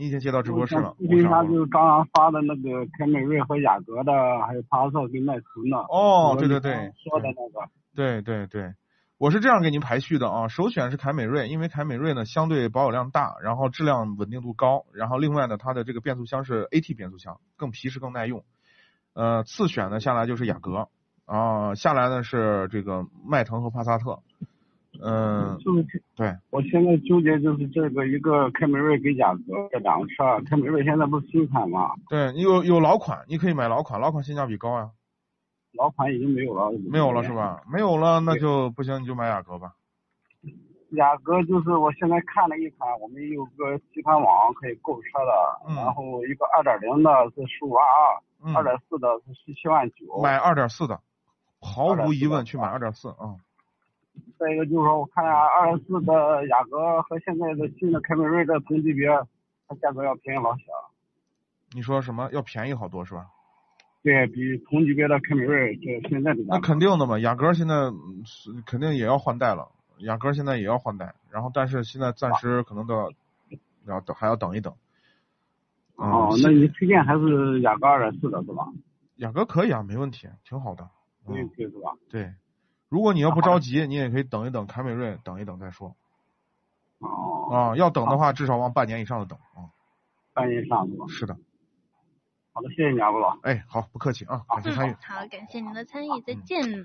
你已经接到直播室了。咨询一下，就是刚刚发的那个凯美瑞和雅阁的，还有帕萨特跟迈腾的。哦，对对对，说的那个。对对对，我是这样给您排序的啊，首选是凯美瑞，因为凯美瑞呢相对保有量大，然后质量稳定度高，然后另外呢它的这个变速箱是 AT 变速箱，更皮实更耐用。呃，次选呢下来就是雅阁啊，下来呢是这个迈腾和帕萨特。嗯，就是对，我现在纠结就是这个一个凯美瑞跟雅阁这两个车，凯美瑞现在不是新款吗？对，你有有老款，你可以买老款，老款性价比高呀。老款已经没有了。没有了是吧？没有了，那就不行，你就买雅阁吧。雅阁就是我现在看了一款，我们有个集团网可以购车的，嗯、然后一个二点零的是十五万二，二点四的是十七万九。买二点四的，毫无疑问去买二点四啊。再一个就是说，我看二点四的雅阁和现在的新的凯美瑞的同级别，它价格要便宜老些。你说什么？要便宜好多是吧？对比同级别的凯美瑞，这现在的那肯定的嘛，雅阁现在肯定也要换代了，雅阁现在也要换代，然后但是现在暂时可能都要要等，还要等一等。哦，那你推荐还是雅阁二点四的是吧？雅阁可以啊，没问题，挺好的。没问题是吧？对。如果你要不着急，你也可以等一等凯美瑞，等一等再说。哦。啊，要等的话，至少往半年以上的等啊。半年以上是吧？是的。好的，谢谢你啊，吴老。哎，好，不客气啊，感谢参与。好，感谢您的参与，再见。